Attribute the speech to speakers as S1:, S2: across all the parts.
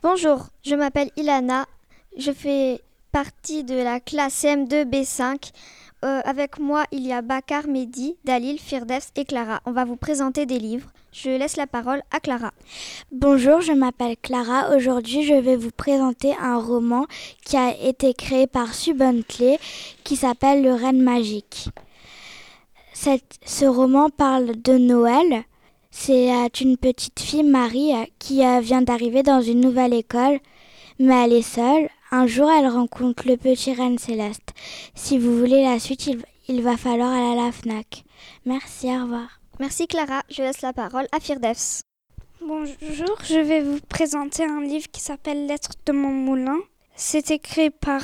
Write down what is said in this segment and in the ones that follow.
S1: Bonjour, je m'appelle Ilana. Je fais partie de la classe M2B5. Euh, avec moi, il y a Bakar, Mehdi, Dalil, Firdevs et Clara. On va vous présenter des livres. Je laisse la parole à Clara.
S2: Bonjour, je m'appelle Clara. Aujourd'hui, je vais vous présenter un roman qui a été créé par Sue Bentley qui s'appelle Le Reine magique. ce roman parle de Noël. C'est euh, une petite fille, Marie, euh, qui euh, vient d'arriver dans une nouvelle école, mais elle est seule. Un jour, elle rencontre le petit reine céleste. Si vous voulez la suite, il, il va falloir aller à la FNAC. Merci, au revoir.
S1: Merci Clara, je laisse la parole à Firdevs.
S3: Bonjour, je vais vous présenter un livre qui s'appelle Lettres de mon moulin. C'est écrit par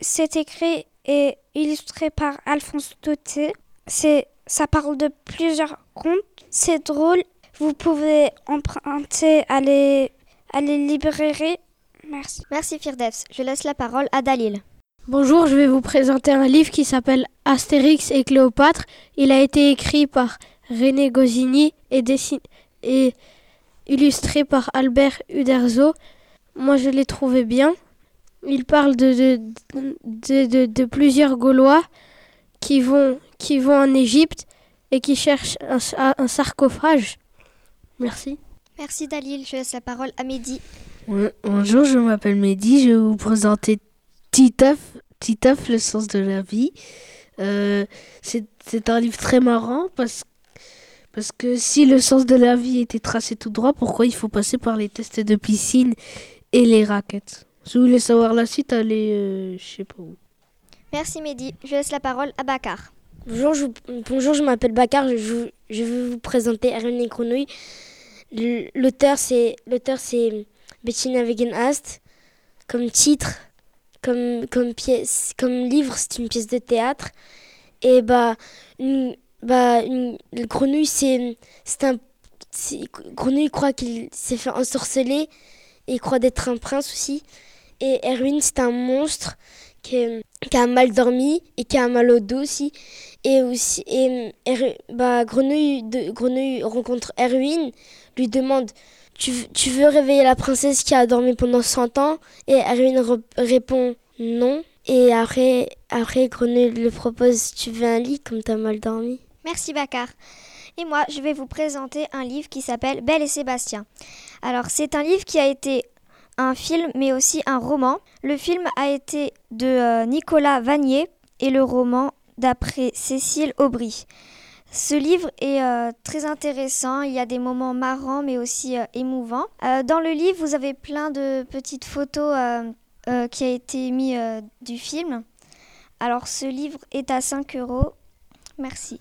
S3: c'est écrit et illustré par Alphonse Dauté. C'est ça parle de plusieurs contes. C'est drôle. Vous pouvez emprunter à les, à les librairies Merci.
S1: Merci Firdevs. Je laisse la parole à Dalil.
S4: Bonjour, je vais vous présenter un livre qui s'appelle Astérix et Cléopâtre. Il a été écrit par René Goscinny et, et illustré par Albert Uderzo. Moi, je l'ai trouvé bien. Il parle de, de, de, plusieurs Gaulois qui vont, qui vont en Égypte et qui cherchent un, un sarcophage. Merci.
S1: Merci Dalil. Je laisse la parole à Mehdi.
S5: Bonjour, je m'appelle Mehdi. Je vais vous présenter Titeuf, Titeuf, le sens de la vie. Euh, c'est un livre très marrant parce, parce que si le sens de la vie était tracé tout droit, pourquoi il faut passer par les tests de piscine et les raquettes? Si vous voulez savoir la suite, allez, euh, je sais pas où.
S1: Merci Mehdi. Je laisse la parole à Bakar.
S6: Bonjour, je, bonjour, je m'appelle Bakar. Je, je vais vous présenter Hermione Grenouille. L'auteur, c'est Bettina Wegen-Ast, comme titre, comme, comme pièce, comme livre, c'est une pièce de théâtre. Et bah, bah, une, le grenouille, c'est un. Grenouille croit qu'il s'est fait ensorceler et il croit d'être un prince aussi. Et Erwin, c'est un monstre qui, a mal dormi et qui a mal au dos aussi. Et aussi, et, bah, Grenouille, Grenouille rencontre Erwin, lui demande tu, veux réveiller la princesse qui a dormi pendant 100 ans? Et Erwin répond non. Et après, après Grenouille le propose Tu veux un lit comme t'as mal dormi?
S1: Merci Bakar. Et moi, je vais vous présenter un livre qui s'appelle Belle et Sébastien. Alors, c'est un livre qui a été un film, mais aussi un roman. Le film a été de euh, Nicolas Vanier et le roman d'après Cécile Aubry. Ce livre est euh, très intéressant, il y a des moments marrants mais aussi euh, émouvants. Dans le livre, vous avez plein de petites photos qui a été mis du film. Alors ce livre est à 5 euros. Merci.